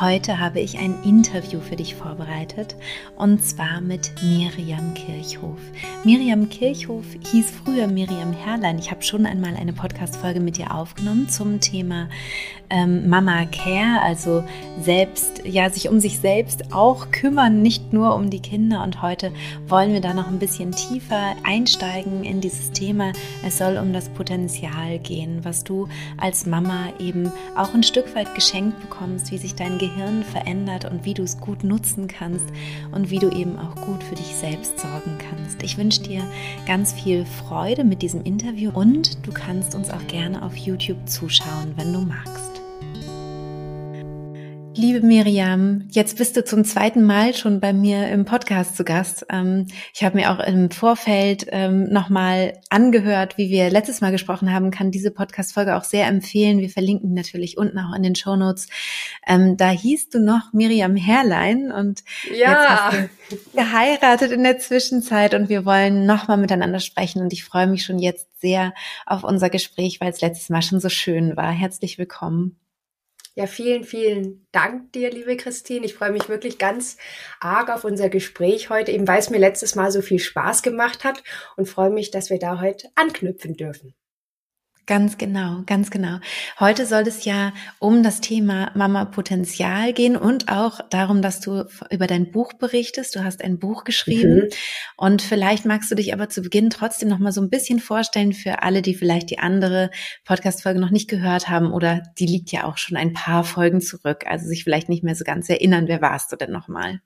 Heute habe ich ein Interview für dich vorbereitet und zwar mit Miriam Kirchhoff. Miriam Kirchhoff hieß früher Miriam Herrlein. Ich habe schon einmal eine Podcast-Folge mit ihr aufgenommen zum Thema ähm, Mama Care, also selbst, ja, sich um sich selbst auch kümmern, nicht nur um die Kinder. Und heute wollen wir da noch ein bisschen tiefer einsteigen in dieses Thema. Es soll um das Potenzial gehen, was du als Mama eben auch ein Stück weit geschenkt bekommst, wie sich dein Gehirn verändert und wie du es gut nutzen kannst und wie du eben auch gut für dich selbst sorgen kannst. Ich wünsche dir ganz viel Freude mit diesem Interview und du kannst uns auch gerne auf YouTube zuschauen, wenn du magst. Liebe Miriam, jetzt bist du zum zweiten Mal schon bei mir im Podcast zu Gast. Ähm, ich habe mir auch im Vorfeld ähm, nochmal angehört, wie wir letztes Mal gesprochen haben, kann diese Podcast-Folge auch sehr empfehlen. Wir verlinken natürlich unten auch in den Show Notes. Ähm, da hieß du noch Miriam Herrlein und ja. jetzt hast du geheiratet in der Zwischenzeit und wir wollen nochmal miteinander sprechen und ich freue mich schon jetzt sehr auf unser Gespräch, weil es letztes Mal schon so schön war. Herzlich willkommen. Ja, vielen, vielen Dank dir, liebe Christine. Ich freue mich wirklich ganz arg auf unser Gespräch heute, eben weil es mir letztes Mal so viel Spaß gemacht hat und freue mich, dass wir da heute anknüpfen dürfen. Ganz genau, ganz genau. Heute soll es ja um das Thema Mama Potenzial gehen und auch darum, dass du über dein Buch berichtest. Du hast ein Buch geschrieben mhm. und vielleicht magst du dich aber zu Beginn trotzdem noch mal so ein bisschen vorstellen für alle, die vielleicht die andere Podcast-Folge noch nicht gehört haben oder die liegt ja auch schon ein paar Folgen zurück, also sich vielleicht nicht mehr so ganz erinnern. Wer warst du denn noch mal?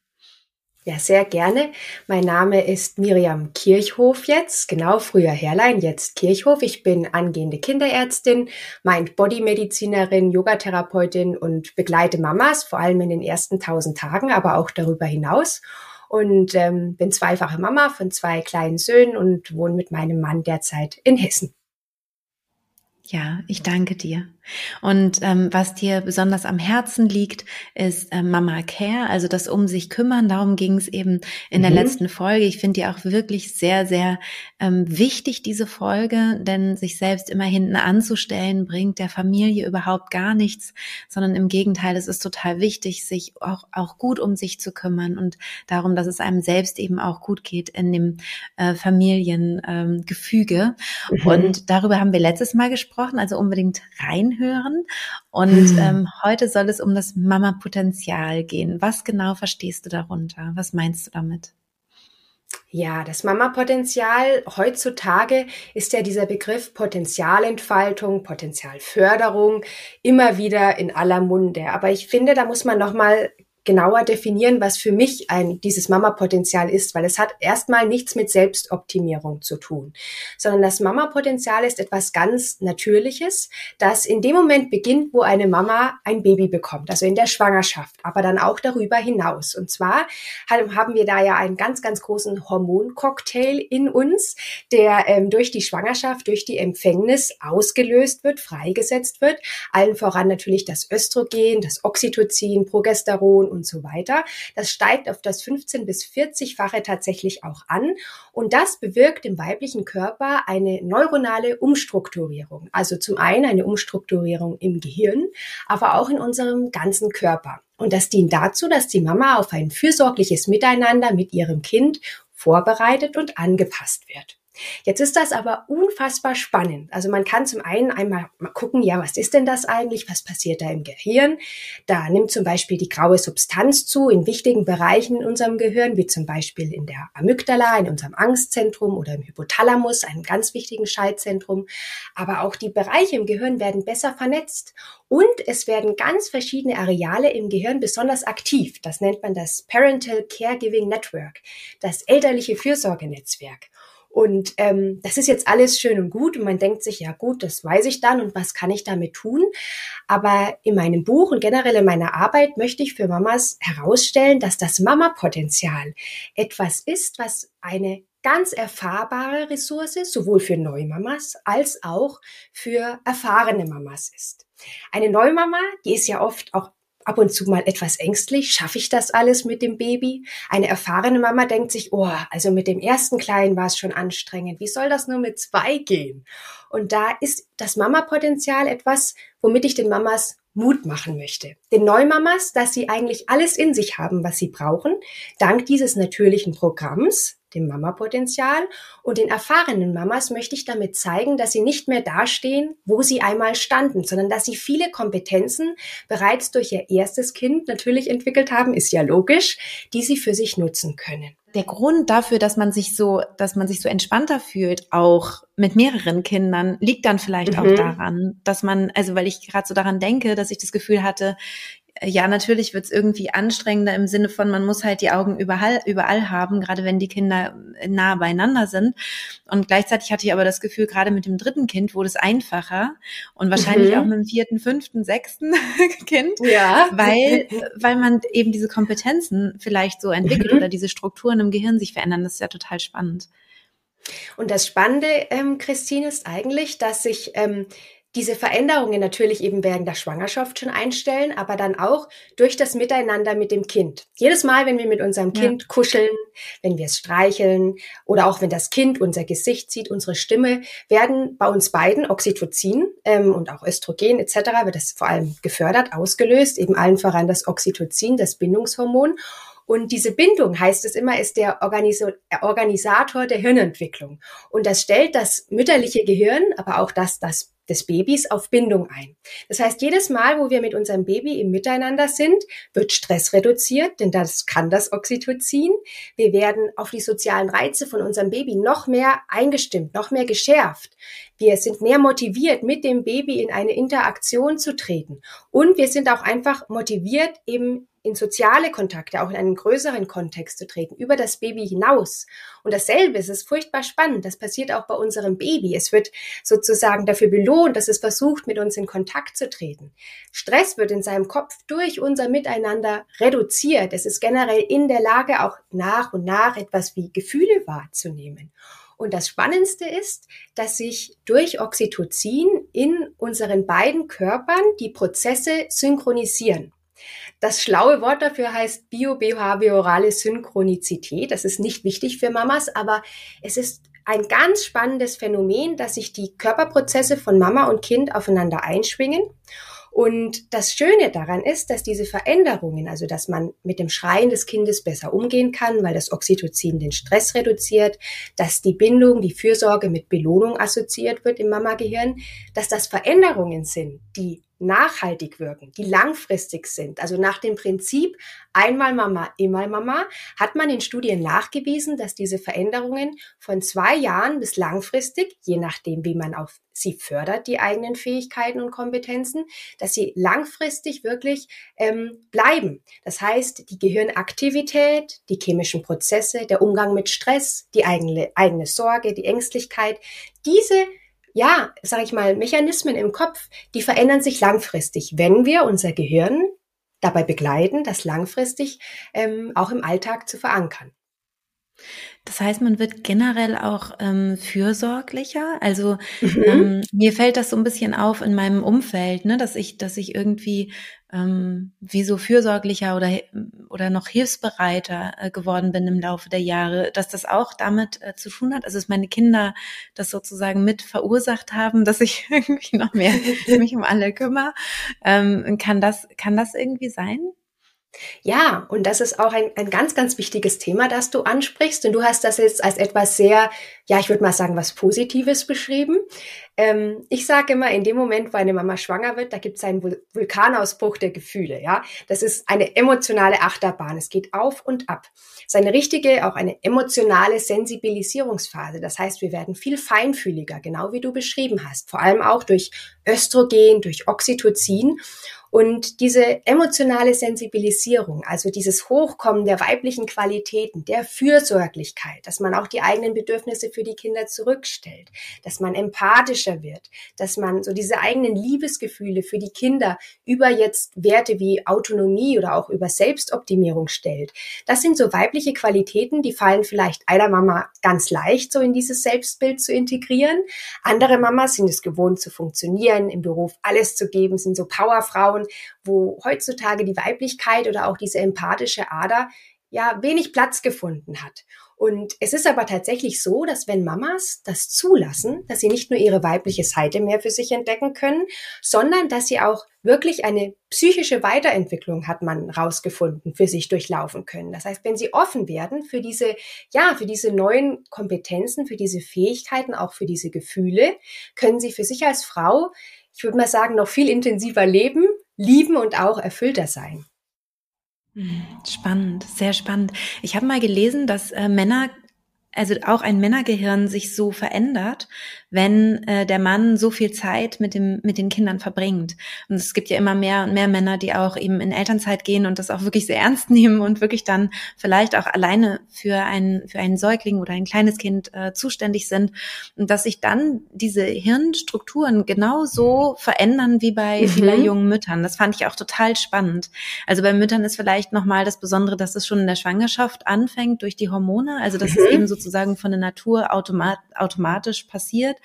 Ja, sehr gerne. Mein Name ist Miriam Kirchhof jetzt, genau früher Herrlein, jetzt Kirchhof. Ich bin angehende Kinderärztin, Mind-Body-Medizinerin, Yogatherapeutin und begleite Mamas, vor allem in den ersten tausend Tagen, aber auch darüber hinaus. Und ähm, bin zweifache Mama von zwei kleinen Söhnen und wohne mit meinem Mann derzeit in Hessen. Ja, ich danke dir. Und ähm, was dir besonders am Herzen liegt, ist äh, Mama Care, also das um sich kümmern. Darum ging es eben in mhm. der letzten Folge. Ich finde die auch wirklich sehr, sehr ähm, wichtig, diese Folge, denn sich selbst immer hinten anzustellen, bringt der Familie überhaupt gar nichts, sondern im Gegenteil, es ist total wichtig, sich auch, auch gut um sich zu kümmern und darum, dass es einem selbst eben auch gut geht in dem äh, Familiengefüge. Ähm, mhm. Und darüber haben wir letztes Mal gesprochen, also unbedingt rein reinhören. Und hm. ähm, heute soll es um das Mama-Potenzial gehen. Was genau verstehst du darunter? Was meinst du damit? Ja, das Mama-Potenzial heutzutage ist ja dieser Begriff Potenzialentfaltung, Potenzialförderung immer wieder in aller Munde. Aber ich finde, da muss man noch mal genauer definieren, was für mich ein, dieses Mama-Potenzial ist, weil es hat erstmal nichts mit Selbstoptimierung zu tun, sondern das Mama-Potenzial ist etwas ganz Natürliches, das in dem Moment beginnt, wo eine Mama ein Baby bekommt, also in der Schwangerschaft, aber dann auch darüber hinaus. Und zwar haben wir da ja einen ganz, ganz großen Hormoncocktail in uns, der ähm, durch die Schwangerschaft, durch die Empfängnis ausgelöst wird, freigesetzt wird. Allen voran natürlich das Östrogen, das Oxytocin, Progesteron und so weiter. Das steigt auf das 15 bis 40-fache tatsächlich auch an. Und das bewirkt im weiblichen Körper eine neuronale Umstrukturierung. Also zum einen eine Umstrukturierung im Gehirn, aber auch in unserem ganzen Körper. Und das dient dazu, dass die Mama auf ein fürsorgliches Miteinander mit ihrem Kind vorbereitet und angepasst wird. Jetzt ist das aber unfassbar spannend. Also man kann zum einen einmal mal gucken, ja, was ist denn das eigentlich? Was passiert da im Gehirn? Da nimmt zum Beispiel die graue Substanz zu in wichtigen Bereichen in unserem Gehirn, wie zum Beispiel in der Amygdala, in unserem Angstzentrum oder im Hypothalamus, einem ganz wichtigen Schaltzentrum. Aber auch die Bereiche im Gehirn werden besser vernetzt und es werden ganz verschiedene Areale im Gehirn besonders aktiv. Das nennt man das Parental Caregiving Network, das elterliche Fürsorgenetzwerk. Und ähm, das ist jetzt alles schön und gut und man denkt sich, ja gut, das weiß ich dann und was kann ich damit tun? Aber in meinem Buch und generell in meiner Arbeit möchte ich für Mamas herausstellen, dass das Mama-Potenzial etwas ist, was eine ganz erfahrbare Ressource sowohl für Neumamas als auch für erfahrene Mamas ist. Eine Neumama, die ist ja oft auch ab und zu mal etwas ängstlich. Schaffe ich das alles mit dem Baby? Eine erfahrene Mama denkt sich, oh, also mit dem ersten Kleinen war es schon anstrengend. Wie soll das nur mit zwei gehen? Und da ist das Mama-Potenzial etwas, womit ich den Mamas Mut machen möchte. Den Neumamas, dass sie eigentlich alles in sich haben, was sie brauchen, dank dieses natürlichen Programms, dem Mama-Potenzial. Und den erfahrenen Mamas möchte ich damit zeigen, dass sie nicht mehr dastehen, wo sie einmal standen, sondern dass sie viele Kompetenzen bereits durch ihr erstes Kind natürlich entwickelt haben, ist ja logisch, die sie für sich nutzen können der Grund dafür, dass man sich so, dass man sich so entspannter fühlt, auch mit mehreren Kindern, liegt dann vielleicht mhm. auch daran, dass man, also weil ich gerade so daran denke, dass ich das Gefühl hatte, ja, natürlich wird es irgendwie anstrengender im Sinne von, man muss halt die Augen überall, überall haben, gerade wenn die Kinder nah beieinander sind. Und gleichzeitig hatte ich aber das Gefühl, gerade mit dem dritten Kind wurde es einfacher und wahrscheinlich mhm. auch mit dem vierten, fünften, sechsten Kind, ja. weil, weil man eben diese Kompetenzen vielleicht so entwickelt mhm. oder diese Strukturen im Gehirn sich verändern. Das ist ja total spannend. Und das Spannende, ähm, Christine, ist eigentlich, dass sich ähm, diese Veränderungen natürlich eben während der Schwangerschaft schon einstellen, aber dann auch durch das Miteinander mit dem Kind. Jedes Mal, wenn wir mit unserem Kind ja. kuscheln, wenn wir es streicheln oder auch wenn das Kind unser Gesicht sieht, unsere Stimme, werden bei uns beiden Oxytocin ähm, und auch Östrogen etc. wird das vor allem gefördert, ausgelöst, eben allen voran das Oxytocin, das Bindungshormon. Und diese Bindung, heißt es immer, ist der Organisator der Hirnentwicklung. Und das stellt das mütterliche Gehirn, aber auch das, das des Babys auf Bindung ein. Das heißt, jedes Mal, wo wir mit unserem Baby im Miteinander sind, wird Stress reduziert, denn das kann das Oxytocin. Wir werden auf die sozialen Reize von unserem Baby noch mehr eingestimmt, noch mehr geschärft. Wir sind mehr motiviert, mit dem Baby in eine Interaktion zu treten. Und wir sind auch einfach motiviert, eben in soziale Kontakte, auch in einen größeren Kontext zu treten, über das Baby hinaus. Und dasselbe, es ist furchtbar spannend, das passiert auch bei unserem Baby. Es wird sozusagen dafür belohnt, dass es versucht, mit uns in Kontakt zu treten. Stress wird in seinem Kopf durch unser Miteinander reduziert. Es ist generell in der Lage, auch nach und nach etwas wie Gefühle wahrzunehmen. Und das Spannendste ist, dass sich durch Oxytocin in unseren beiden Körpern die Prozesse synchronisieren. Das schlaue Wort dafür heißt biobehaviorale Synchronizität. Das ist nicht wichtig für Mamas, aber es ist ein ganz spannendes Phänomen, dass sich die Körperprozesse von Mama und Kind aufeinander einschwingen. Und das Schöne daran ist, dass diese Veränderungen, also dass man mit dem Schreien des Kindes besser umgehen kann, weil das Oxytocin den Stress reduziert, dass die Bindung, die Fürsorge mit Belohnung assoziiert wird im Mama-Gehirn, dass das Veränderungen sind, die nachhaltig wirken, die langfristig sind. Also nach dem Prinzip einmal Mama, immer Mama, hat man in Studien nachgewiesen, dass diese Veränderungen von zwei Jahren bis langfristig, je nachdem, wie man auf sie fördert, die eigenen Fähigkeiten und Kompetenzen, dass sie langfristig wirklich ähm, bleiben. Das heißt, die Gehirnaktivität, die chemischen Prozesse, der Umgang mit Stress, die eigene, eigene Sorge, die Ängstlichkeit, diese ja, sage ich mal, Mechanismen im Kopf, die verändern sich langfristig, wenn wir unser Gehirn dabei begleiten, das langfristig ähm, auch im Alltag zu verankern. Das heißt, man wird generell auch ähm, fürsorglicher. Also mhm. ähm, mir fällt das so ein bisschen auf in meinem Umfeld, ne, dass ich, dass ich irgendwie ähm, wie so fürsorglicher oder oder noch hilfsbereiter äh, geworden bin im Laufe der Jahre, dass das auch damit äh, zu tun hat. Also dass meine Kinder das sozusagen mit verursacht haben, dass ich irgendwie noch mehr mich um alle kümmere. Ähm, kann das kann das irgendwie sein? Ja, und das ist auch ein, ein ganz, ganz wichtiges Thema, das du ansprichst. Und du hast das jetzt als etwas sehr, ja, ich würde mal sagen, was Positives beschrieben. Ähm, ich sage immer, in dem Moment, wo eine Mama schwanger wird, da gibt es einen Vul Vulkanausbruch der Gefühle. Ja, das ist eine emotionale Achterbahn. Es geht auf und ab. Es ist eine richtige, auch eine emotionale Sensibilisierungsphase. Das heißt, wir werden viel feinfühliger, genau wie du beschrieben hast. Vor allem auch durch Östrogen, durch Oxytocin. Und diese emotionale Sensibilisierung, also dieses Hochkommen der weiblichen Qualitäten, der Fürsorglichkeit, dass man auch die eigenen Bedürfnisse für die Kinder zurückstellt, dass man empathischer wird, dass man so diese eigenen Liebesgefühle für die Kinder über jetzt Werte wie Autonomie oder auch über Selbstoptimierung stellt. Das sind so weibliche Qualitäten, die fallen vielleicht einer Mama ganz leicht, so in dieses Selbstbild zu integrieren. Andere Mamas sind es gewohnt zu funktionieren, im Beruf alles zu geben, sind so Powerfrauen Frauen, wo heutzutage die Weiblichkeit oder auch diese empathische Ader ja wenig Platz gefunden hat. Und es ist aber tatsächlich so, dass wenn Mamas das zulassen, dass sie nicht nur ihre weibliche Seite mehr für sich entdecken können, sondern dass sie auch wirklich eine psychische Weiterentwicklung hat man rausgefunden, für sich durchlaufen können. Das heißt, wenn sie offen werden für diese, ja, für diese neuen Kompetenzen, für diese Fähigkeiten, auch für diese Gefühle, können sie für sich als Frau, ich würde mal sagen, noch viel intensiver leben, lieben und auch erfüllter sein. Spannend, sehr spannend. Ich habe mal gelesen, dass äh, Männer also auch ein Männergehirn sich so verändert, wenn äh, der Mann so viel Zeit mit dem mit den Kindern verbringt. Und es gibt ja immer mehr und mehr Männer, die auch eben in Elternzeit gehen und das auch wirklich sehr ernst nehmen und wirklich dann vielleicht auch alleine für ein für einen Säugling oder ein kleines Kind äh, zuständig sind und dass sich dann diese Hirnstrukturen genauso verändern wie bei mhm. vielen jungen Müttern. Das fand ich auch total spannend. Also bei Müttern ist vielleicht noch mal das Besondere, dass es schon in der Schwangerschaft anfängt durch die Hormone, also dass mhm. es eben sozusagen von der Natur automat automatisch passiert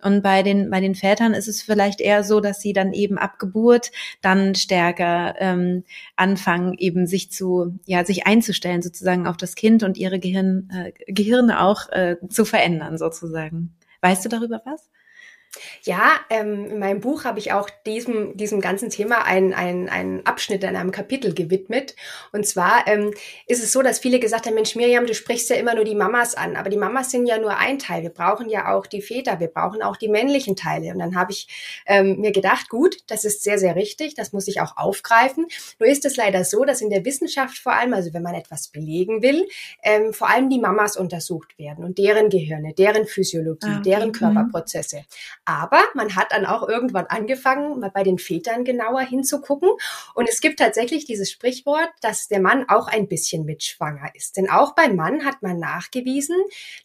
und bei den, bei den Vätern ist es vielleicht eher so, dass sie dann eben ab Geburt dann stärker ähm, anfangen, eben sich zu, ja, sich einzustellen sozusagen auf das Kind und ihre Gehirn, äh, Gehirne auch äh, zu verändern sozusagen. Weißt du darüber was? Ja, ähm, in meinem Buch habe ich auch diesem, diesem ganzen Thema einen ein Abschnitt in einem Kapitel gewidmet. Und zwar ähm, ist es so, dass viele gesagt haben, Mensch, Miriam, du sprichst ja immer nur die Mamas an. Aber die Mamas sind ja nur ein Teil. Wir brauchen ja auch die Väter, wir brauchen auch die männlichen Teile. Und dann habe ich ähm, mir gedacht, gut, das ist sehr, sehr richtig, das muss ich auch aufgreifen. Nur ist es leider so, dass in der Wissenschaft vor allem, also wenn man etwas belegen will, ähm, vor allem die Mamas untersucht werden und deren Gehirne, deren Physiologie, ah, okay. deren mhm. Körperprozesse. Aber man hat dann auch irgendwann angefangen, mal bei den Vätern genauer hinzugucken. Und es gibt tatsächlich dieses Sprichwort, dass der Mann auch ein bisschen mitschwanger ist. Denn auch beim Mann hat man nachgewiesen,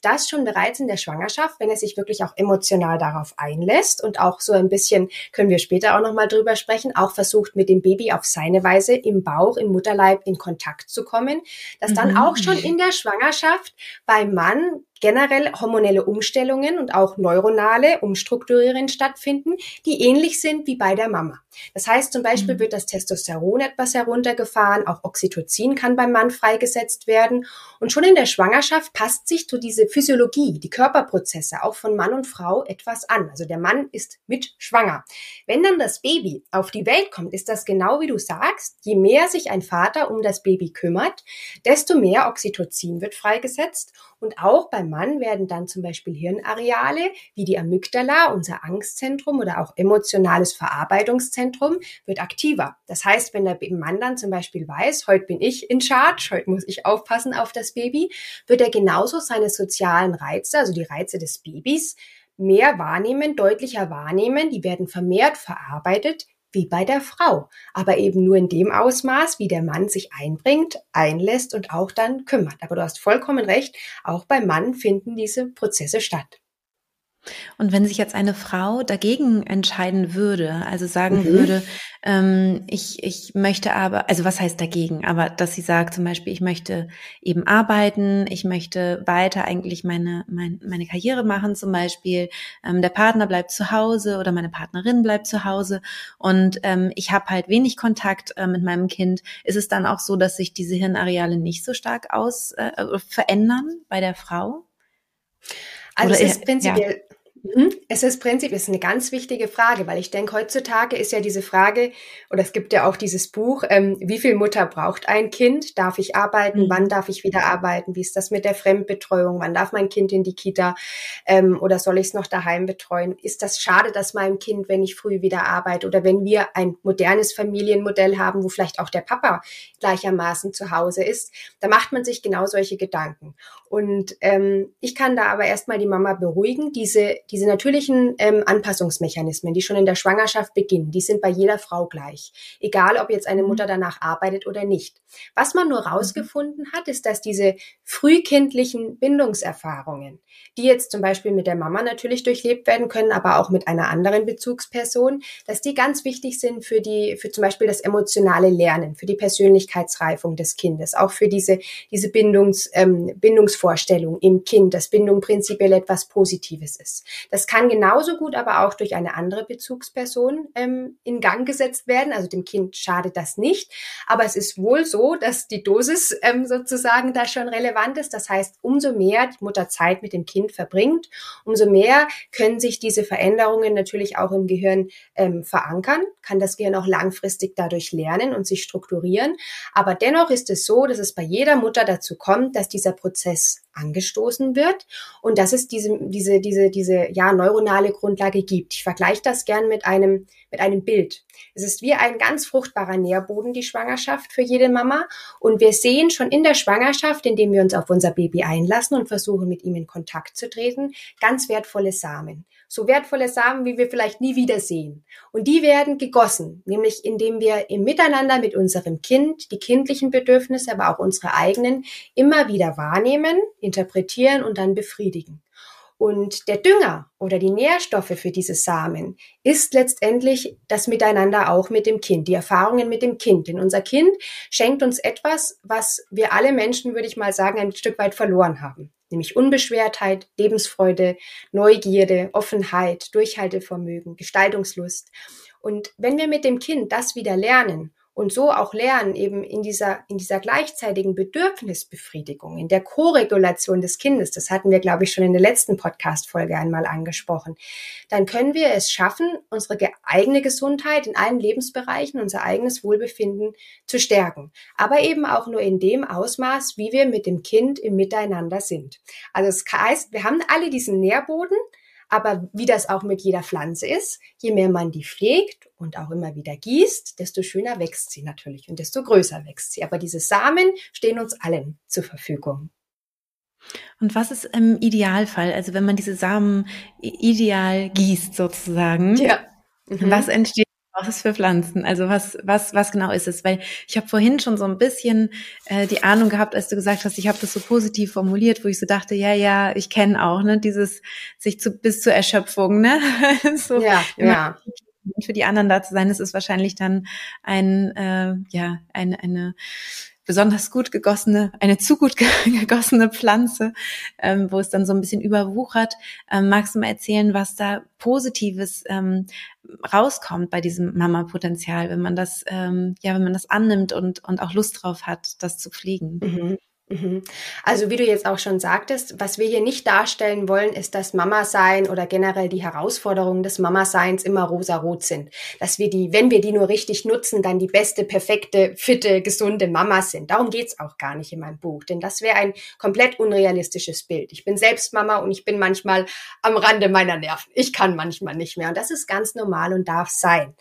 dass schon bereits in der Schwangerschaft, wenn er sich wirklich auch emotional darauf einlässt und auch so ein bisschen, können wir später auch nochmal drüber sprechen, auch versucht mit dem Baby auf seine Weise im Bauch, im Mutterleib in Kontakt zu kommen, dass dann mhm. auch schon in der Schwangerschaft beim Mann generell hormonelle Umstellungen und auch neuronale Umstrukturierungen stattfinden, die ähnlich sind wie bei der Mama. Das heißt zum Beispiel mhm. wird das Testosteron etwas heruntergefahren, auch Oxytocin kann beim Mann freigesetzt werden und schon in der Schwangerschaft passt sich zu diese Physiologie, die Körperprozesse auch von Mann und Frau etwas an. Also der Mann ist mit schwanger. Wenn dann das Baby auf die Welt kommt, ist das genau wie du sagst, je mehr sich ein Vater um das Baby kümmert, desto mehr Oxytocin wird freigesetzt und auch beim Mann werden dann zum Beispiel Hirnareale wie die Amygdala, unser Angstzentrum oder auch emotionales Verarbeitungszentrum, wird aktiver. Das heißt, wenn der Mann dann zum Beispiel weiß, heute bin ich in Charge, heute muss ich aufpassen auf das Baby, wird er genauso seine sozialen Reize, also die Reize des Babys, mehr wahrnehmen, deutlicher wahrnehmen, die werden vermehrt verarbeitet, wie bei der Frau, aber eben nur in dem Ausmaß, wie der Mann sich einbringt, einlässt und auch dann kümmert. Aber du hast vollkommen recht, auch beim Mann finden diese Prozesse statt. Und wenn sich jetzt eine Frau dagegen entscheiden würde, also sagen mhm. würde, ähm, ich, ich möchte aber, also was heißt dagegen, aber dass sie sagt zum Beispiel, ich möchte eben arbeiten, ich möchte weiter eigentlich meine, mein, meine Karriere machen zum Beispiel, ähm, der Partner bleibt zu Hause oder meine Partnerin bleibt zu Hause und ähm, ich habe halt wenig Kontakt äh, mit meinem Kind, ist es dann auch so, dass sich diese Hirnareale nicht so stark aus äh, verändern bei der Frau? Also Oder es ist prinzipiell, ja. Mhm. Es ist prinzipiell ist eine ganz wichtige Frage, weil ich denke, heutzutage ist ja diese Frage, oder es gibt ja auch dieses Buch, ähm, wie viel Mutter braucht ein Kind? Darf ich arbeiten? Mhm. Wann darf ich wieder arbeiten? Wie ist das mit der Fremdbetreuung? Wann darf mein Kind in die Kita? Ähm, oder soll ich es noch daheim betreuen? Ist das schade, dass meinem Kind, wenn ich früh wieder arbeite oder wenn wir ein modernes Familienmodell haben, wo vielleicht auch der Papa gleichermaßen zu Hause ist, da macht man sich genau solche Gedanken. Und ähm, ich kann da aber erstmal die Mama beruhigen, diese diese natürlichen ähm, Anpassungsmechanismen, die schon in der Schwangerschaft beginnen, die sind bei jeder Frau gleich. Egal, ob jetzt eine mhm. Mutter danach arbeitet oder nicht. Was man nur mhm. rausgefunden hat, ist, dass diese frühkindlichen Bindungserfahrungen, die jetzt zum Beispiel mit der Mama natürlich durchlebt werden können, aber auch mit einer anderen Bezugsperson, dass die ganz wichtig sind für die, für zum Beispiel das emotionale Lernen, für die Persönlichkeitsreifung des Kindes, auch für diese, diese Bindungs, ähm, Bindungsvorstellung im Kind, dass Bindung prinzipiell etwas Positives ist. Das kann genauso gut aber auch durch eine andere Bezugsperson ähm, in Gang gesetzt werden. Also dem Kind schadet das nicht. Aber es ist wohl so, dass die Dosis ähm, sozusagen da schon relevant ist. Das heißt, umso mehr die Mutter Zeit mit dem Kind verbringt, umso mehr können sich diese Veränderungen natürlich auch im Gehirn ähm, verankern, kann das Gehirn auch langfristig dadurch lernen und sich strukturieren. Aber dennoch ist es so, dass es bei jeder Mutter dazu kommt, dass dieser Prozess angestoßen wird und dass es diese, diese, diese, diese ja, neuronale Grundlage gibt. Ich vergleiche das gern mit einem, mit einem Bild. Es ist wie ein ganz fruchtbarer Nährboden, die Schwangerschaft für jede Mama. Und wir sehen schon in der Schwangerschaft, indem wir uns auf unser Baby einlassen und versuchen, mit ihm in Kontakt zu treten, ganz wertvolle Samen so wertvolle Samen, wie wir vielleicht nie wieder sehen. Und die werden gegossen, nämlich indem wir im Miteinander mit unserem Kind die kindlichen Bedürfnisse, aber auch unsere eigenen immer wieder wahrnehmen, interpretieren und dann befriedigen. Und der Dünger oder die Nährstoffe für diese Samen ist letztendlich das Miteinander auch mit dem Kind, die Erfahrungen mit dem Kind. Denn unser Kind schenkt uns etwas, was wir alle Menschen, würde ich mal sagen, ein Stück weit verloren haben nämlich Unbeschwertheit, Lebensfreude, Neugierde, Offenheit, Durchhaltevermögen, Gestaltungslust. Und wenn wir mit dem Kind das wieder lernen und so auch lernen, eben in dieser, in dieser gleichzeitigen Bedürfnisbefriedigung, in der Koregulation des Kindes, das hatten wir, glaube ich, schon in der letzten Podcast-Folge einmal angesprochen, dann können wir es schaffen, unsere eigene Gesundheit in allen Lebensbereichen, unser eigenes Wohlbefinden zu stärken. Aber eben auch nur in dem Ausmaß, wie wir mit dem Kind im Miteinander sind. Also es heißt, wir haben alle diesen Nährboden, aber wie das auch mit jeder Pflanze ist, je mehr man die pflegt und auch immer wieder gießt, desto schöner wächst sie natürlich und desto größer wächst sie. Aber diese Samen stehen uns allen zur Verfügung. Und was ist im Idealfall, also wenn man diese Samen ideal gießt sozusagen? Ja. Mhm. Was entsteht was ist für Pflanzen? Also was, was, was genau ist es? Weil ich habe vorhin schon so ein bisschen äh, die Ahnung gehabt, als du gesagt hast, ich habe das so positiv formuliert, wo ich so dachte, ja, ja, ich kenne auch, ne, dieses sich zu bis zur Erschöpfung, ne? so ja, ja. Für die anderen da zu sein, das ist wahrscheinlich dann ein, äh, ja, eine, eine besonders gut gegossene, eine zu gut gegossene Pflanze, ähm, wo es dann so ein bisschen überwuchert. Ähm, magst du mal erzählen, was da Positives ähm, rauskommt bei diesem Mama-Potenzial, wenn man das, ähm, ja, wenn man das annimmt und, und auch Lust drauf hat, das zu pflegen? Mhm. Also wie du jetzt auch schon sagtest, was wir hier nicht darstellen wollen, ist, dass Mama-Sein oder generell die Herausforderungen des Mama-Seins immer rosa-rot sind. Dass wir die, wenn wir die nur richtig nutzen, dann die beste, perfekte, fitte, gesunde Mama sind. Darum geht's auch gar nicht in meinem Buch, denn das wäre ein komplett unrealistisches Bild. Ich bin selbst Mama und ich bin manchmal am Rande meiner Nerven. Ich kann manchmal nicht mehr und das ist ganz normal und darf sein.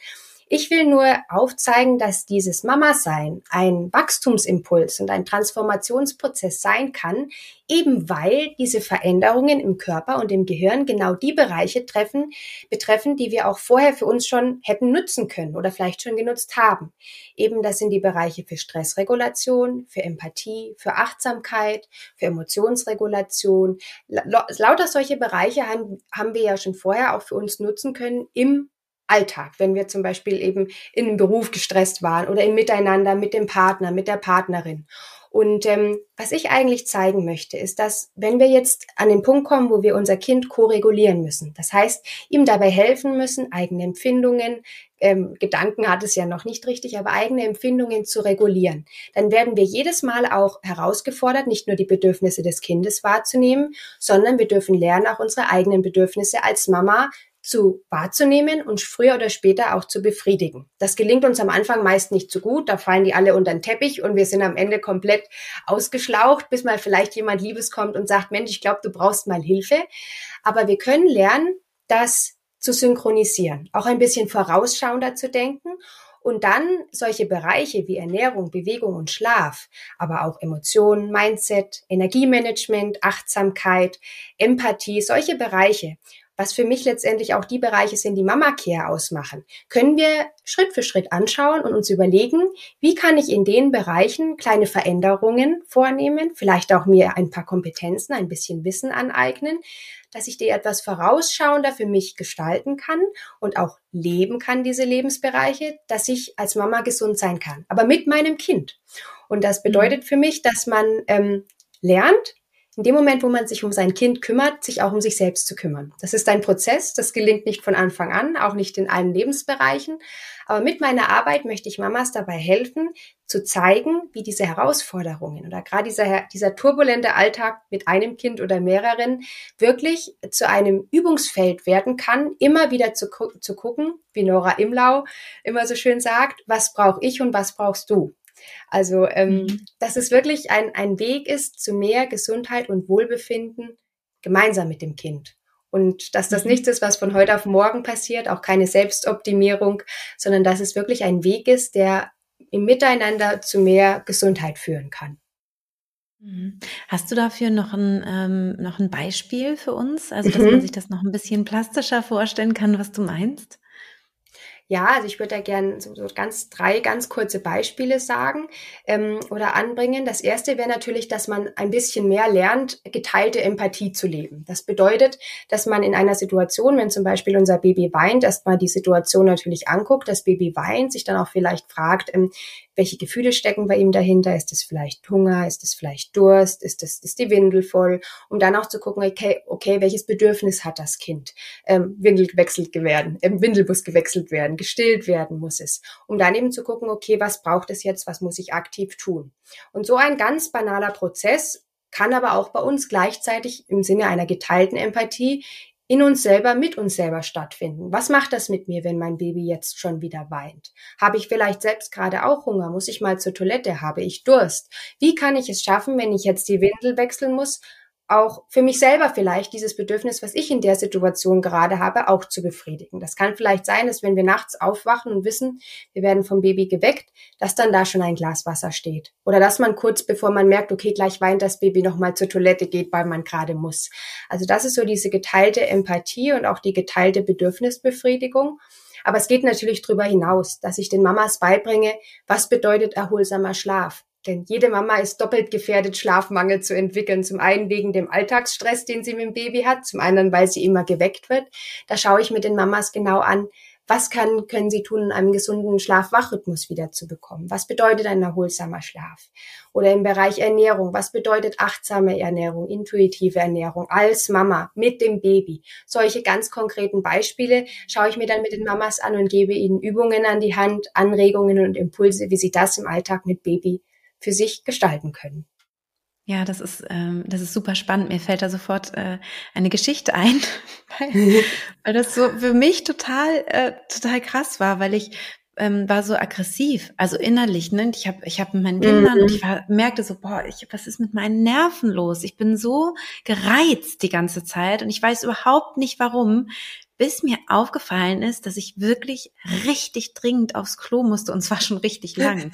Ich will nur aufzeigen, dass dieses Mama-Sein ein Wachstumsimpuls und ein Transformationsprozess sein kann, eben weil diese Veränderungen im Körper und im Gehirn genau die Bereiche treffen, betreffen, die wir auch vorher für uns schon hätten nutzen können oder vielleicht schon genutzt haben. Eben das sind die Bereiche für Stressregulation, für Empathie, für Achtsamkeit, für Emotionsregulation. Lauter solche Bereiche haben, haben wir ja schon vorher auch für uns nutzen können im Alltag, wenn wir zum Beispiel eben in einem Beruf gestresst waren oder im Miteinander mit dem Partner, mit der Partnerin. Und ähm, was ich eigentlich zeigen möchte, ist, dass wenn wir jetzt an den Punkt kommen, wo wir unser Kind ko-regulieren müssen, das heißt, ihm dabei helfen müssen, eigene Empfindungen, ähm, Gedanken hat es ja noch nicht richtig, aber eigene Empfindungen zu regulieren, dann werden wir jedes Mal auch herausgefordert, nicht nur die Bedürfnisse des Kindes wahrzunehmen, sondern wir dürfen lernen, auch unsere eigenen Bedürfnisse als Mama zu wahrzunehmen und früher oder später auch zu befriedigen. Das gelingt uns am Anfang meist nicht so gut, da fallen die alle unter den Teppich und wir sind am Ende komplett ausgeschlaucht, bis mal vielleicht jemand Liebes kommt und sagt, Mensch, ich glaube, du brauchst mal Hilfe. Aber wir können lernen, das zu synchronisieren, auch ein bisschen vorausschauender zu denken und dann solche Bereiche wie Ernährung, Bewegung und Schlaf, aber auch Emotionen, Mindset, Energiemanagement, Achtsamkeit, Empathie, solche Bereiche was für mich letztendlich auch die Bereiche sind, die Mama Care ausmachen, können wir Schritt für Schritt anschauen und uns überlegen, wie kann ich in den Bereichen kleine Veränderungen vornehmen, vielleicht auch mir ein paar Kompetenzen, ein bisschen Wissen aneignen, dass ich die etwas vorausschauender für mich gestalten kann und auch leben kann, diese Lebensbereiche, dass ich als Mama gesund sein kann, aber mit meinem Kind. Und das bedeutet für mich, dass man ähm, lernt, in dem Moment, wo man sich um sein Kind kümmert, sich auch um sich selbst zu kümmern. Das ist ein Prozess, das gelingt nicht von Anfang an, auch nicht in allen Lebensbereichen. Aber mit meiner Arbeit möchte ich Mamas dabei helfen, zu zeigen, wie diese Herausforderungen oder gerade dieser, dieser turbulente Alltag mit einem Kind oder mehreren wirklich zu einem Übungsfeld werden kann, immer wieder zu, zu gucken, wie Nora Imlau immer so schön sagt, was brauche ich und was brauchst du? Also, ähm, mhm. dass es wirklich ein, ein Weg ist zu mehr Gesundheit und Wohlbefinden gemeinsam mit dem Kind. Und dass das mhm. nichts ist, was von heute auf morgen passiert, auch keine Selbstoptimierung, sondern dass es wirklich ein Weg ist, der im Miteinander zu mehr Gesundheit führen kann. Mhm. Hast du dafür noch ein, ähm, noch ein Beispiel für uns? Also, dass mhm. man sich das noch ein bisschen plastischer vorstellen kann, was du meinst? Ja, also ich würde da gerne so, so ganz drei ganz kurze Beispiele sagen ähm, oder anbringen. Das erste wäre natürlich, dass man ein bisschen mehr lernt, geteilte Empathie zu leben. Das bedeutet, dass man in einer Situation, wenn zum Beispiel unser Baby weint, erstmal die Situation natürlich anguckt, das Baby weint, sich dann auch vielleicht fragt, ähm, welche Gefühle stecken bei ihm dahinter? Ist es vielleicht Hunger? Ist es vielleicht Durst? Ist es ist die Windel voll? Um dann auch zu gucken, okay, okay, welches Bedürfnis hat das Kind? Ähm, Windel gewechselt werden, ähm, Windelbus gewechselt werden, gestillt werden muss es. Um dann eben zu gucken, okay, was braucht es jetzt? Was muss ich aktiv tun? Und so ein ganz banaler Prozess kann aber auch bei uns gleichzeitig im Sinne einer geteilten Empathie in uns selber, mit uns selber stattfinden. Was macht das mit mir, wenn mein Baby jetzt schon wieder weint? Habe ich vielleicht selbst gerade auch Hunger? Muss ich mal zur Toilette? Habe ich Durst? Wie kann ich es schaffen, wenn ich jetzt die Windel wechseln muss, auch für mich selber vielleicht dieses Bedürfnis, was ich in der Situation gerade habe, auch zu befriedigen. Das kann vielleicht sein, dass wenn wir nachts aufwachen und wissen, wir werden vom Baby geweckt, dass dann da schon ein Glas Wasser steht. Oder dass man kurz bevor man merkt, okay, gleich weint das Baby nochmal zur Toilette geht, weil man gerade muss. Also das ist so diese geteilte Empathie und auch die geteilte Bedürfnisbefriedigung. Aber es geht natürlich darüber hinaus, dass ich den Mamas beibringe, was bedeutet erholsamer Schlaf? Denn jede Mama ist doppelt gefährdet, Schlafmangel zu entwickeln. Zum einen wegen dem Alltagsstress, den sie mit dem Baby hat, zum anderen, weil sie immer geweckt wird. Da schaue ich mit den Mamas genau an, was kann, können sie tun, einen gesunden Schlaf-Wach-Rhythmus wiederzubekommen? Was bedeutet ein erholsamer Schlaf? Oder im Bereich Ernährung, was bedeutet achtsame Ernährung, intuitive Ernährung als Mama mit dem Baby? Solche ganz konkreten Beispiele schaue ich mir dann mit den Mamas an und gebe ihnen Übungen an die Hand, Anregungen und Impulse, wie sie das im Alltag mit Baby für sich gestalten können. Ja, das ist, ähm, das ist super spannend. Mir fällt da sofort äh, eine Geschichte ein, weil, weil das so für mich total, äh, total krass war, weil ich ähm, war so aggressiv, also innerlich. Ne? Ich habe ich hab mit meinen Kindern mhm. und ich war, merkte so, boah, ich, was ist mit meinen Nerven los? Ich bin so gereizt die ganze Zeit und ich weiß überhaupt nicht warum bis mir aufgefallen ist, dass ich wirklich richtig dringend aufs Klo musste und zwar schon richtig lang.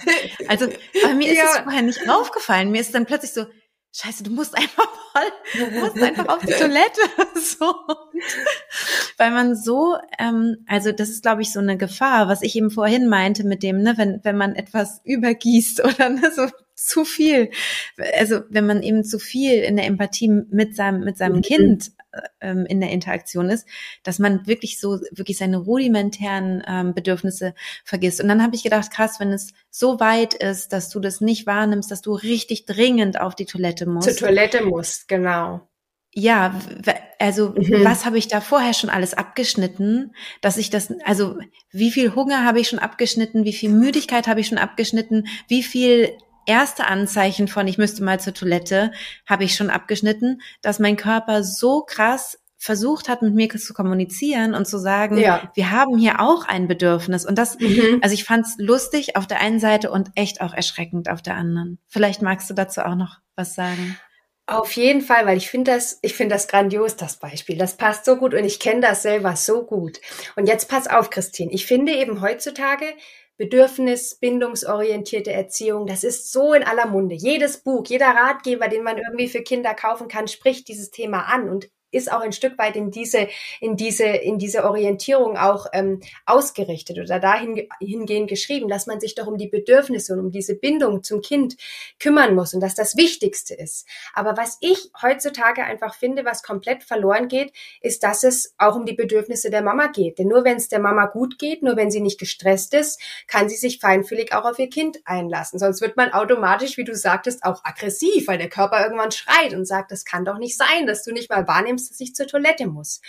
Also bei mir ist ja. es vorher nicht aufgefallen. Mir ist dann plötzlich so, Scheiße, du musst einfach mal, du musst einfach auf die Toilette. so. Weil man so, ähm, also das ist, glaube ich, so eine Gefahr, was ich eben vorhin meinte mit dem, ne, wenn, wenn man etwas übergießt oder ne, so zu viel. Also wenn man eben zu viel in der Empathie mit seinem, mit seinem mhm. Kind ähm, in der Interaktion ist, dass man wirklich so, wirklich seine rudimentären ähm, Bedürfnisse vergisst. Und dann habe ich gedacht, krass, wenn es so weit ist, dass du das nicht wahrnimmst, dass du richtig dringend auf die Toilette musst. Zur Toilette musst, genau. Ja, also mhm. was habe ich da vorher schon alles abgeschnitten, dass ich das, also wie viel Hunger habe ich schon abgeschnitten, wie viel Müdigkeit habe ich schon abgeschnitten, wie viel erste Anzeichen von, ich müsste mal zur Toilette, habe ich schon abgeschnitten, dass mein Körper so krass versucht hat, mit mir zu kommunizieren und zu sagen, ja. wir haben hier auch ein Bedürfnis. Und das, mhm. also ich fand es lustig auf der einen Seite und echt auch erschreckend auf der anderen. Vielleicht magst du dazu auch noch was sagen. Auf jeden Fall, weil ich finde das, ich finde das grandios, das Beispiel. Das passt so gut und ich kenne das selber so gut. Und jetzt pass auf, Christine. Ich finde eben heutzutage bedürfnisbindungsorientierte Erziehung, das ist so in aller Munde. Jedes Buch, jeder Ratgeber, den man irgendwie für Kinder kaufen kann, spricht dieses Thema an. Und ist auch ein Stück weit in diese, in diese, in diese Orientierung auch ähm, ausgerichtet oder dahin hingehend geschrieben, dass man sich doch um die Bedürfnisse und um diese Bindung zum Kind kümmern muss und dass das Wichtigste ist. Aber was ich heutzutage einfach finde, was komplett verloren geht, ist, dass es auch um die Bedürfnisse der Mama geht. Denn nur wenn es der Mama gut geht, nur wenn sie nicht gestresst ist, kann sie sich feinfühlig auch auf ihr Kind einlassen. Sonst wird man automatisch, wie du sagtest, auch aggressiv, weil der Körper irgendwann schreit und sagt, das kann doch nicht sein, dass du nicht mal wahrnimmst, dass ich zur Toilette muss.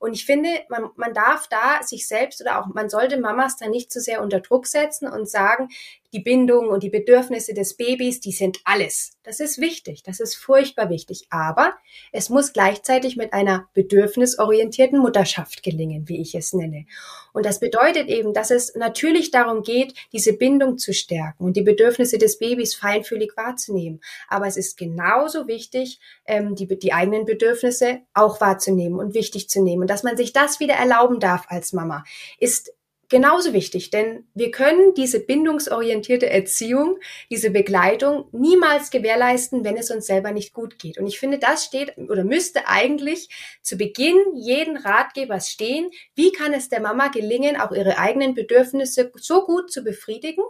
Und ich finde, man, man darf da sich selbst oder auch man sollte Mamas da nicht zu sehr unter Druck setzen und sagen, die Bindung und die Bedürfnisse des Babys, die sind alles. Das ist wichtig, das ist furchtbar wichtig. Aber es muss gleichzeitig mit einer bedürfnisorientierten Mutterschaft gelingen, wie ich es nenne. Und das bedeutet eben, dass es natürlich darum geht, diese Bindung zu stärken und die Bedürfnisse des Babys feinfühlig wahrzunehmen. Aber es ist genauso wichtig, ähm, die, die eigenen Bedürfnisse auch wahrzunehmen und wichtig zu nehmen. Und dass man sich das wieder erlauben darf als Mama, ist genauso wichtig, denn wir können diese bindungsorientierte Erziehung, diese Begleitung niemals gewährleisten, wenn es uns selber nicht gut geht. Und ich finde, das steht oder müsste eigentlich zu Beginn jeden Ratgebers stehen. Wie kann es der Mama gelingen, auch ihre eigenen Bedürfnisse so gut zu befriedigen,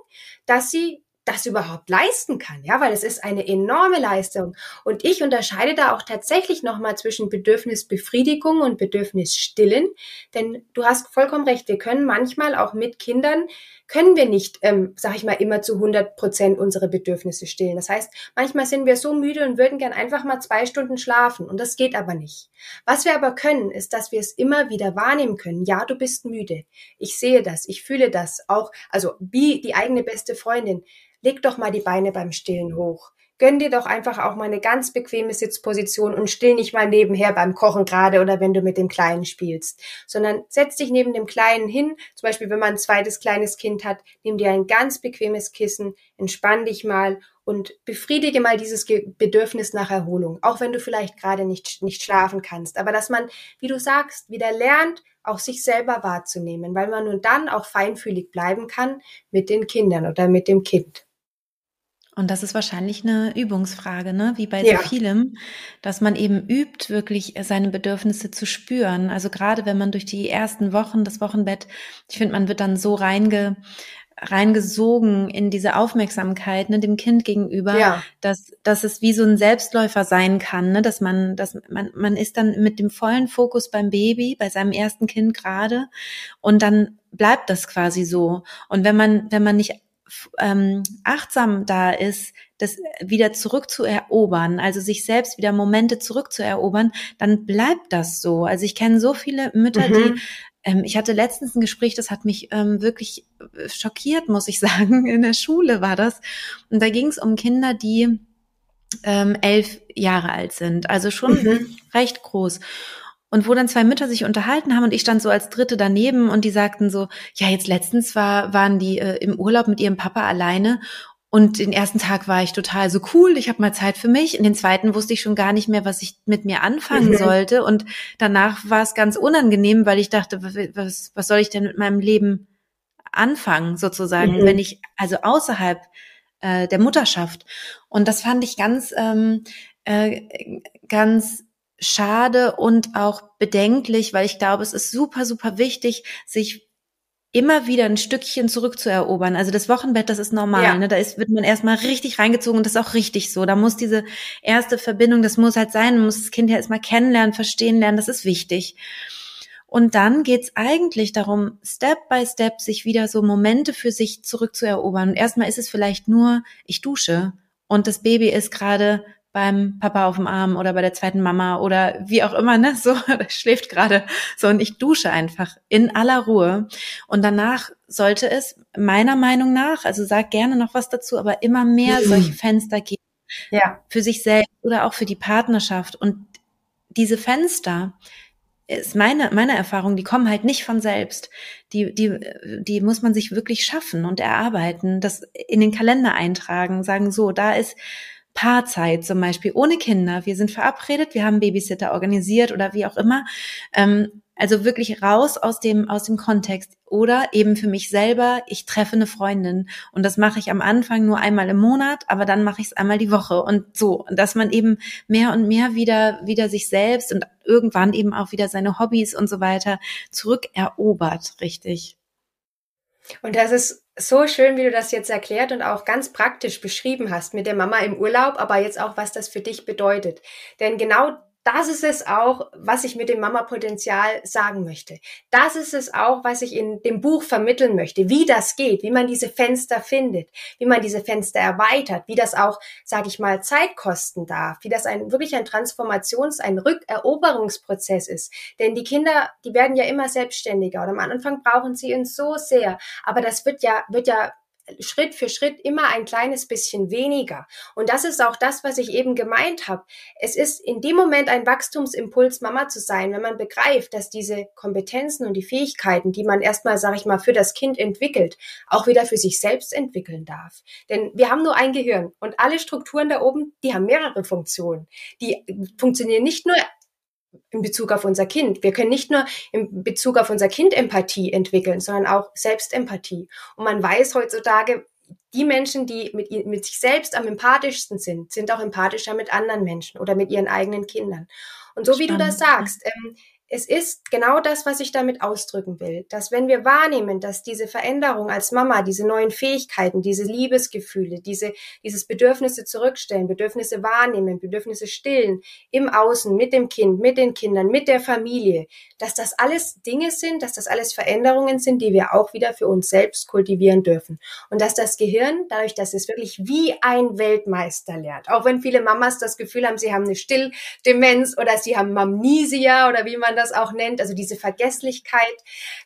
dass sie das überhaupt leisten kann, ja, weil es ist eine enorme Leistung. Und ich unterscheide da auch tatsächlich nochmal zwischen Bedürfnisbefriedigung und Bedürfnisstillen, denn du hast vollkommen recht, wir können manchmal auch mit Kindern, können wir nicht, ähm, sag ich mal, immer zu 100 Prozent unsere Bedürfnisse stillen. Das heißt, manchmal sind wir so müde und würden gern einfach mal zwei Stunden schlafen und das geht aber nicht. Was wir aber können, ist, dass wir es immer wieder wahrnehmen können. Ja, du bist müde. Ich sehe das, ich fühle das auch, also wie die eigene beste Freundin leg doch mal die Beine beim Stillen hoch. Gönn dir doch einfach auch mal eine ganz bequeme Sitzposition und still nicht mal nebenher beim Kochen gerade oder wenn du mit dem Kleinen spielst, sondern setz dich neben dem Kleinen hin. Zum Beispiel, wenn man ein zweites kleines Kind hat, nimm dir ein ganz bequemes Kissen, entspann dich mal und befriedige mal dieses Bedürfnis nach Erholung, auch wenn du vielleicht gerade nicht, nicht schlafen kannst. Aber dass man, wie du sagst, wieder lernt, auch sich selber wahrzunehmen, weil man nun dann auch feinfühlig bleiben kann mit den Kindern oder mit dem Kind. Und das ist wahrscheinlich eine Übungsfrage, ne? wie bei ja. so vielem, dass man eben übt, wirklich seine Bedürfnisse zu spüren. Also gerade wenn man durch die ersten Wochen, das Wochenbett, ich finde, man wird dann so reinge, reingesogen in diese Aufmerksamkeit ne, dem Kind gegenüber, ja. dass, dass es wie so ein Selbstläufer sein kann, ne, dass man, dass man, man ist dann mit dem vollen Fokus beim Baby, bei seinem ersten Kind gerade und dann bleibt das quasi so. Und wenn man, wenn man nicht ähm, achtsam da ist, das wieder zurückzuerobern, also sich selbst wieder Momente zurückzuerobern, dann bleibt das so. Also ich kenne so viele Mütter, mhm. die ähm, ich hatte letztens ein Gespräch, das hat mich ähm, wirklich äh, schockiert, muss ich sagen. In der Schule war das. Und da ging es um Kinder, die ähm, elf Jahre alt sind, also schon mhm. recht groß und wo dann zwei Mütter sich unterhalten haben und ich stand so als Dritte daneben und die sagten so, ja, jetzt letztens war, waren die äh, im Urlaub mit ihrem Papa alleine und den ersten Tag war ich total so cool, ich habe mal Zeit für mich. In den zweiten wusste ich schon gar nicht mehr, was ich mit mir anfangen mhm. sollte. Und danach war es ganz unangenehm, weil ich dachte, was, was soll ich denn mit meinem Leben anfangen, sozusagen, mhm. wenn ich also außerhalb äh, der Mutterschaft. Und das fand ich ganz, ähm, äh, ganz schade und auch bedenklich, weil ich glaube, es ist super, super wichtig, sich immer wieder ein Stückchen zurückzuerobern. Also das Wochenbett, das ist normal. Ja. Ne? Da ist, wird man erstmal richtig reingezogen und das ist auch richtig so. Da muss diese erste Verbindung, das muss halt sein, man muss das Kind ja erstmal kennenlernen, verstehen lernen, das ist wichtig. Und dann geht's eigentlich darum, Step by Step sich wieder so Momente für sich zurückzuerobern. Und erstmal ist es vielleicht nur, ich dusche und das Baby ist gerade beim Papa auf dem Arm oder bei der zweiten Mama oder wie auch immer, ne? So, schläft gerade. So, und ich dusche einfach in aller Ruhe. Und danach sollte es meiner Meinung nach, also sag gerne noch was dazu, aber immer mehr mhm. solche Fenster geben. Ja. Für sich selbst oder auch für die Partnerschaft. Und diese Fenster, ist meine, meine Erfahrung, die kommen halt nicht von selbst. Die, die, die muss man sich wirklich schaffen und erarbeiten, das in den Kalender eintragen, sagen so, da ist Paarzeit zum Beispiel ohne Kinder. Wir sind verabredet, wir haben Babysitter organisiert oder wie auch immer. Ähm, Also wirklich raus aus dem, aus dem Kontext. Oder eben für mich selber, ich treffe eine Freundin. Und das mache ich am Anfang nur einmal im Monat, aber dann mache ich es einmal die Woche. Und so, dass man eben mehr und mehr wieder, wieder sich selbst und irgendwann eben auch wieder seine Hobbys und so weiter zurückerobert, richtig. Und das ist so schön, wie du das jetzt erklärt und auch ganz praktisch beschrieben hast mit der Mama im Urlaub, aber jetzt auch, was das für dich bedeutet. Denn genau das ist es auch, was ich mit dem Mama-Potenzial sagen möchte. Das ist es auch, was ich in dem Buch vermitteln möchte, wie das geht, wie man diese Fenster findet, wie man diese Fenster erweitert, wie das auch, sage ich mal, Zeit kosten darf, wie das ein wirklich ein Transformations-, ein Rückeroberungsprozess ist. Denn die Kinder, die werden ja immer selbstständiger und am Anfang brauchen sie uns so sehr, aber das wird ja, wird ja Schritt für Schritt immer ein kleines bisschen weniger. Und das ist auch das, was ich eben gemeint habe. Es ist in dem Moment ein Wachstumsimpuls, Mama zu sein, wenn man begreift, dass diese Kompetenzen und die Fähigkeiten, die man erstmal, sage ich mal, für das Kind entwickelt, auch wieder für sich selbst entwickeln darf. Denn wir haben nur ein Gehirn und alle Strukturen da oben, die haben mehrere Funktionen. Die funktionieren nicht nur in Bezug auf unser Kind. Wir können nicht nur in Bezug auf unser Kind Empathie entwickeln, sondern auch Selbstempathie. Und man weiß heutzutage, die Menschen, die mit, mit sich selbst am empathischsten sind, sind auch empathischer mit anderen Menschen oder mit ihren eigenen Kindern. Und so Spannend. wie du das sagst, ähm, es ist genau das, was ich damit ausdrücken will, dass wenn wir wahrnehmen, dass diese Veränderung als Mama, diese neuen Fähigkeiten, diese Liebesgefühle, diese, dieses Bedürfnisse zurückstellen, Bedürfnisse wahrnehmen, Bedürfnisse stillen, im Außen, mit dem Kind, mit den Kindern, mit der Familie, dass das alles Dinge sind, dass das alles Veränderungen sind, die wir auch wieder für uns selbst kultivieren dürfen. Und dass das Gehirn, dadurch, dass es wirklich wie ein Weltmeister lernt, auch wenn viele Mamas das Gefühl haben, sie haben eine Stilldemenz oder sie haben Mamnesia oder wie man man das auch nennt, also diese Vergesslichkeit,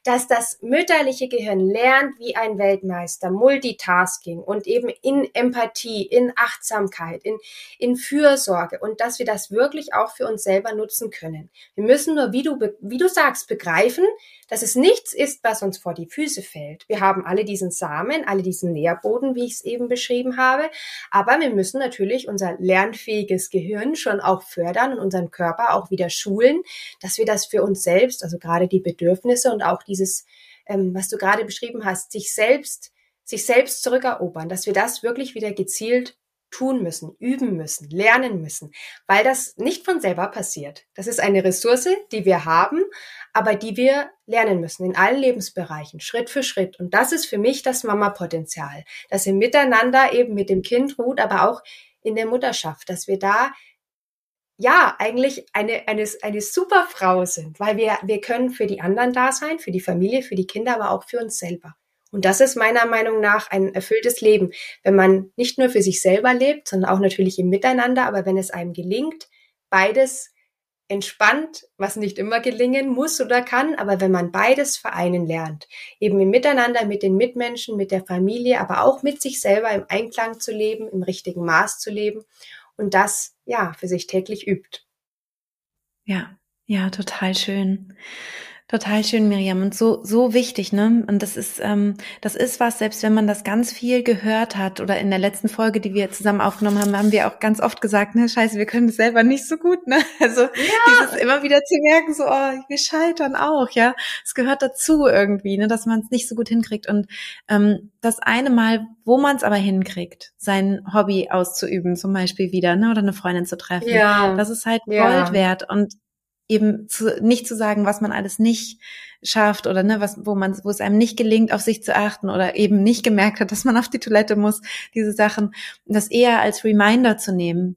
dass das mütterliche Gehirn lernt wie ein Weltmeister, Multitasking und eben in Empathie, in Achtsamkeit, in, in Fürsorge und dass wir das wirklich auch für uns selber nutzen können. Wir müssen nur, wie du, wie du sagst, begreifen, dass es nichts ist, was uns vor die Füße fällt. Wir haben alle diesen Samen, alle diesen Nährboden, wie ich es eben beschrieben habe, aber wir müssen natürlich unser lernfähiges Gehirn schon auch fördern und unseren Körper auch wieder schulen, dass wir das für uns selbst, also gerade die Bedürfnisse und auch dieses, ähm, was du gerade beschrieben hast, sich selbst, sich selbst zurückerobern, dass wir das wirklich wieder gezielt tun müssen, üben müssen, lernen müssen, weil das nicht von selber passiert. Das ist eine Ressource, die wir haben, aber die wir lernen müssen in allen Lebensbereichen, Schritt für Schritt. Und das ist für mich das Mama-Potenzial, dass im Miteinander eben mit dem Kind ruht, aber auch in der Mutterschaft, dass wir da ja eigentlich eine, eine, eine super Frau sind, weil wir, wir können für die anderen da sein, für die Familie, für die Kinder, aber auch für uns selber. Und das ist meiner Meinung nach ein erfülltes Leben, wenn man nicht nur für sich selber lebt, sondern auch natürlich im Miteinander, aber wenn es einem gelingt, beides entspannt, was nicht immer gelingen muss oder kann, aber wenn man beides vereinen lernt, eben im Miteinander mit den Mitmenschen, mit der Familie, aber auch mit sich selber im Einklang zu leben, im richtigen Maß zu leben und das ja für sich täglich übt. Ja, ja, total schön. Total schön, Miriam, und so so wichtig, ne? Und das ist ähm, das ist was, selbst wenn man das ganz viel gehört hat oder in der letzten Folge, die wir zusammen aufgenommen haben, haben wir auch ganz oft gesagt, ne, Scheiße, wir können es selber nicht so gut, ne? Also ja. dieses immer wieder zu merken, so, oh, wir scheitern auch, ja. Es gehört dazu irgendwie, ne, dass man es nicht so gut hinkriegt. Und ähm, das eine Mal, wo man es aber hinkriegt, sein Hobby auszuüben, zum Beispiel wieder, ne, oder eine Freundin zu treffen, ja. das ist halt ja. Gold wert und eben zu, nicht zu sagen, was man alles nicht schafft oder ne, was, wo man, wo es einem nicht gelingt, auf sich zu achten oder eben nicht gemerkt hat, dass man auf die Toilette muss, diese Sachen, das eher als Reminder zu nehmen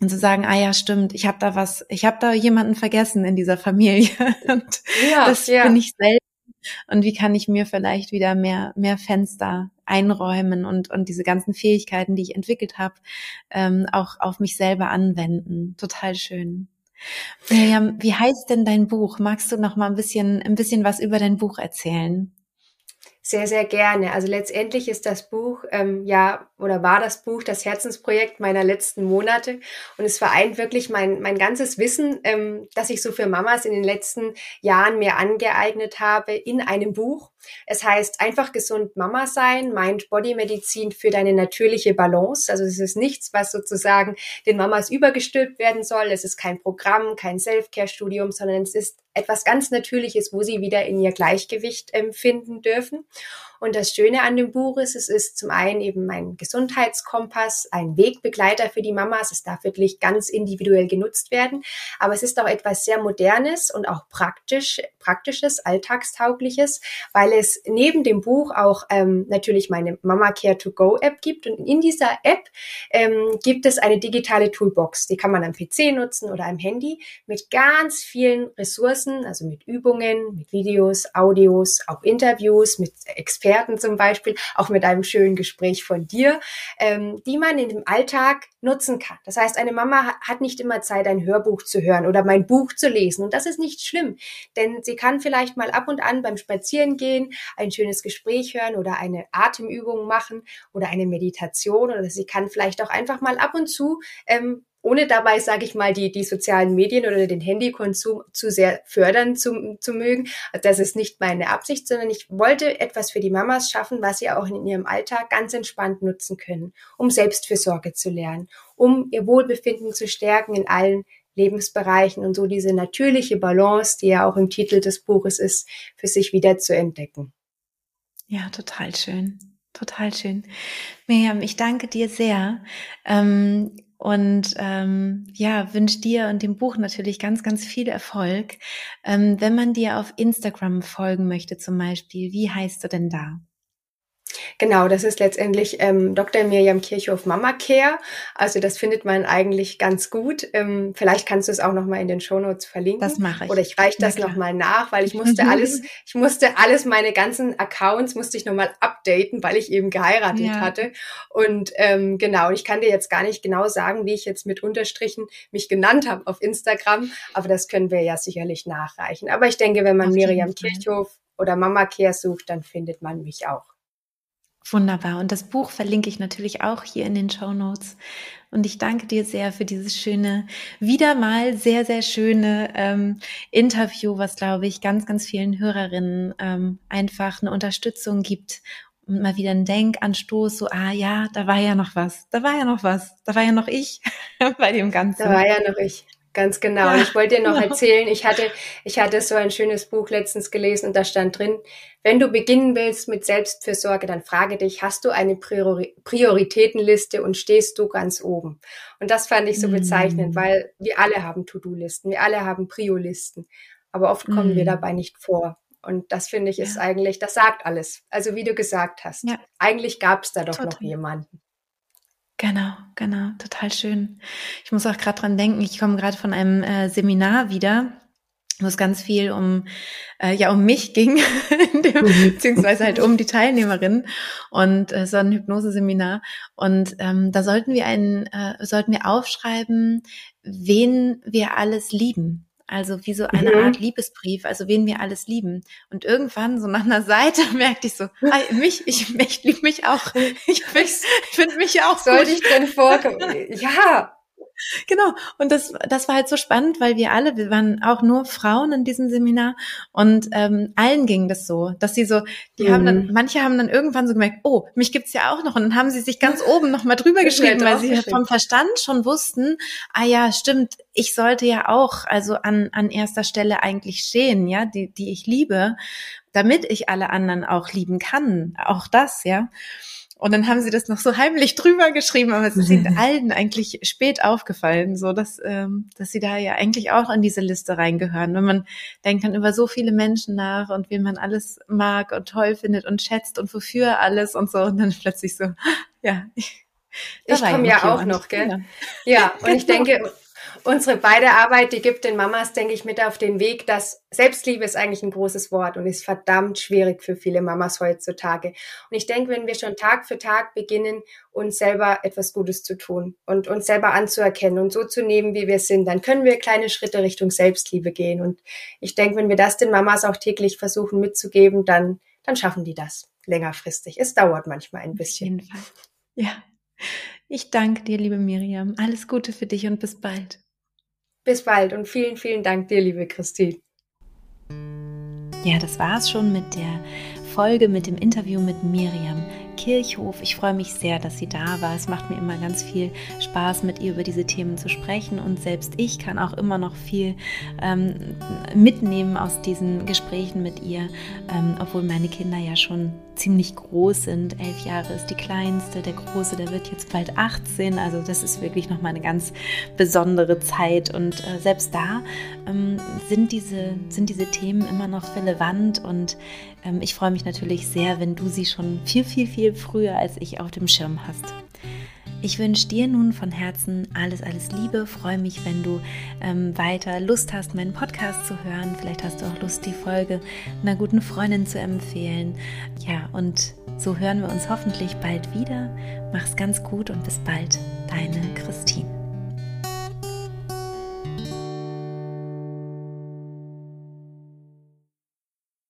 und zu sagen, ah ja, stimmt, ich habe da was, ich habe da jemanden vergessen in dieser Familie und ja, das ja. bin ich selbst. Und wie kann ich mir vielleicht wieder mehr mehr Fenster einräumen und und diese ganzen Fähigkeiten, die ich entwickelt habe, ähm, auch auf mich selber anwenden? Total schön. Miriam, wie heißt denn dein Buch? Magst du noch mal ein bisschen, ein bisschen was über dein Buch erzählen? Sehr, sehr gerne. Also letztendlich ist das Buch, ähm, ja, oder war das Buch das Herzensprojekt meiner letzten Monate. Und es vereint wirklich mein, mein ganzes Wissen, ähm, das ich so für Mamas in den letzten Jahren mir angeeignet habe, in einem Buch. Es heißt einfach gesund Mama sein, Mind-Body-Medizin für deine natürliche Balance. Also es ist nichts, was sozusagen den Mamas übergestülpt werden soll. Es ist kein Programm, kein Self-Care-Studium, sondern es ist etwas ganz Natürliches, wo sie wieder in ihr Gleichgewicht ähm, finden dürfen. Und das Schöne an dem Buch ist, es ist zum einen eben mein Gesundheitskompass, ein Wegbegleiter für die Mamas. Es darf wirklich ganz individuell genutzt werden. Aber es ist auch etwas sehr Modernes und auch praktisch, praktisches, alltagstaugliches, weil es neben dem Buch auch ähm, natürlich meine Mama Care to Go App gibt. Und in dieser App ähm, gibt es eine digitale Toolbox. Die kann man am PC nutzen oder am Handy mit ganz vielen Ressourcen, also mit Übungen, mit Videos, Audios, auch Interviews mit Experten Experten zum Beispiel, auch mit einem schönen Gespräch von dir, ähm, die man in dem Alltag nutzen kann. Das heißt, eine Mama hat nicht immer Zeit, ein Hörbuch zu hören oder mein Buch zu lesen. Und das ist nicht schlimm, denn sie kann vielleicht mal ab und an beim Spazierengehen ein schönes Gespräch hören oder eine Atemübung machen oder eine Meditation oder sie kann vielleicht auch einfach mal ab und zu ähm, ohne dabei, sage ich mal, die, die sozialen Medien oder den Handykonsum zu sehr fördern zu, zu mögen. Das ist nicht meine Absicht, sondern ich wollte etwas für die Mamas schaffen, was sie auch in ihrem Alltag ganz entspannt nutzen können, um Selbstfürsorge zu lernen, um ihr Wohlbefinden zu stärken in allen Lebensbereichen und so diese natürliche Balance, die ja auch im Titel des Buches ist, für sich wieder zu entdecken. Ja, total schön. Total schön. Miriam, ich danke dir sehr. Ähm, und ähm, ja, wünsche dir und dem Buch natürlich ganz, ganz viel Erfolg. Ähm, wenn man dir auf Instagram folgen möchte zum Beispiel, wie heißt du denn da? Genau, das ist letztendlich ähm, Dr. Mirjam Kirchhoff Mama Care. Also das findet man eigentlich ganz gut. Ähm, vielleicht kannst du es auch nochmal in den Shownotes verlinken. Das mache ich. Oder ich reiche das nochmal nach, weil ich musste alles, ich musste alles, meine ganzen Accounts musste ich nochmal updaten, weil ich eben geheiratet ja. hatte. Und ähm, genau, ich kann dir jetzt gar nicht genau sagen, wie ich jetzt mit Unterstrichen mich genannt habe auf Instagram, aber das können wir ja sicherlich nachreichen. Aber ich denke, wenn man Miriam Kirchhoff oder Mama Care sucht, dann findet man mich auch. Wunderbar. Und das Buch verlinke ich natürlich auch hier in den Show Notes. Und ich danke dir sehr für dieses schöne, wieder mal sehr, sehr schöne ähm, Interview, was, glaube ich, ganz, ganz vielen Hörerinnen ähm, einfach eine Unterstützung gibt und mal wieder einen Denkanstoß, so, ah ja, da war ja noch was, da war ja noch was, da war ja noch ich bei dem Ganzen. Da war ja noch ich. Ganz genau. Ja, und ich wollte dir noch genau. erzählen, ich hatte, ich hatte so ein schönes Buch letztens gelesen und da stand drin, wenn du beginnen willst mit Selbstfürsorge, dann frage dich, hast du eine Priori Prioritätenliste und stehst du ganz oben? Und das fand ich so bezeichnend, mm. weil wir alle haben To-Do-Listen, wir alle haben Prio-Listen, aber oft kommen mm. wir dabei nicht vor. Und das finde ich ist ja. eigentlich, das sagt alles. Also wie du gesagt hast, ja. eigentlich gab es da doch Total. noch jemanden. Genau, genau, total schön. Ich muss auch gerade dran denken, ich komme gerade von einem äh, Seminar wieder, wo es ganz viel um äh, ja um mich ging, dem, mhm. beziehungsweise halt um die Teilnehmerin und äh, so ein Hypnoseseminar. Und ähm, da sollten wir einen, äh, sollten wir aufschreiben, wen wir alles lieben. Also wie so eine mhm. Art Liebesbrief, also wen wir alles lieben. Und irgendwann so nach einer Seite merkte ich so, ah, mich, ich, ich liebe mich auch. Ich, ich finde mich auch Sollte ich denn vorkommen? Ja, Genau. Und das, das war halt so spannend, weil wir alle, wir waren auch nur Frauen in diesem Seminar und ähm, allen ging das so, dass sie so, die mhm. haben dann, mhm. manche haben dann irgendwann so gemerkt, oh, mich gibt's ja auch noch. Und dann haben sie sich ganz oben nochmal drüber geschrieben, weil sie vom Verstand schon wussten, ah ja, stimmt, ich sollte ja auch also an, an erster Stelle eigentlich stehen, ja, die, die ich liebe, damit ich alle anderen auch lieben kann. Auch das, ja. Und dann haben sie das noch so heimlich drüber geschrieben, aber es ist ihnen allen eigentlich spät aufgefallen, so dass, ähm, dass sie da ja eigentlich auch in diese Liste reingehören. Wenn man denkt dann über so viele Menschen nach und wen man alles mag und toll findet und schätzt und wofür alles und so und dann plötzlich so, ja. Ich, ich komme ja auch noch, gell? Ja, ja und ich genau. denke, unsere beide Arbeit, die gibt den Mamas, denke ich, mit auf den Weg, dass Selbstliebe ist eigentlich ein großes Wort und ist verdammt schwierig für viele Mamas heutzutage. Und ich denke, wenn wir schon Tag für Tag beginnen, uns selber etwas Gutes zu tun und uns selber anzuerkennen und so zu nehmen, wie wir sind, dann können wir kleine Schritte Richtung Selbstliebe gehen. Und ich denke, wenn wir das den Mamas auch täglich versuchen mitzugeben, dann, dann schaffen die das längerfristig. Es dauert manchmal ein bisschen. Auf jeden Fall. Ja. Ich danke dir, liebe Miriam. Alles Gute für dich und bis bald. Bis bald und vielen, vielen Dank dir, liebe Christine. Ja, das war es schon mit der Folge mit dem Interview mit Miriam Kirchhof. Ich freue mich sehr, dass sie da war. Es macht mir immer ganz viel Spaß, mit ihr über diese Themen zu sprechen und selbst ich kann auch immer noch viel ähm, mitnehmen aus diesen Gesprächen mit ihr, ähm, obwohl meine Kinder ja schon ziemlich groß sind. Elf Jahre ist die kleinste, der große, der wird jetzt bald 18. Also das ist wirklich nochmal eine ganz besondere Zeit. Und äh, selbst da ähm, sind, diese, sind diese Themen immer noch relevant. Und ähm, ich freue mich natürlich sehr, wenn du sie schon viel, viel, viel früher als ich auf dem Schirm hast. Ich wünsche dir nun von Herzen alles, alles Liebe. Freue mich, wenn du ähm, weiter Lust hast, meinen Podcast zu hören. Vielleicht hast du auch Lust, die Folge einer guten Freundin zu empfehlen. Ja, und so hören wir uns hoffentlich bald wieder. Mach's ganz gut und bis bald. Deine Christine.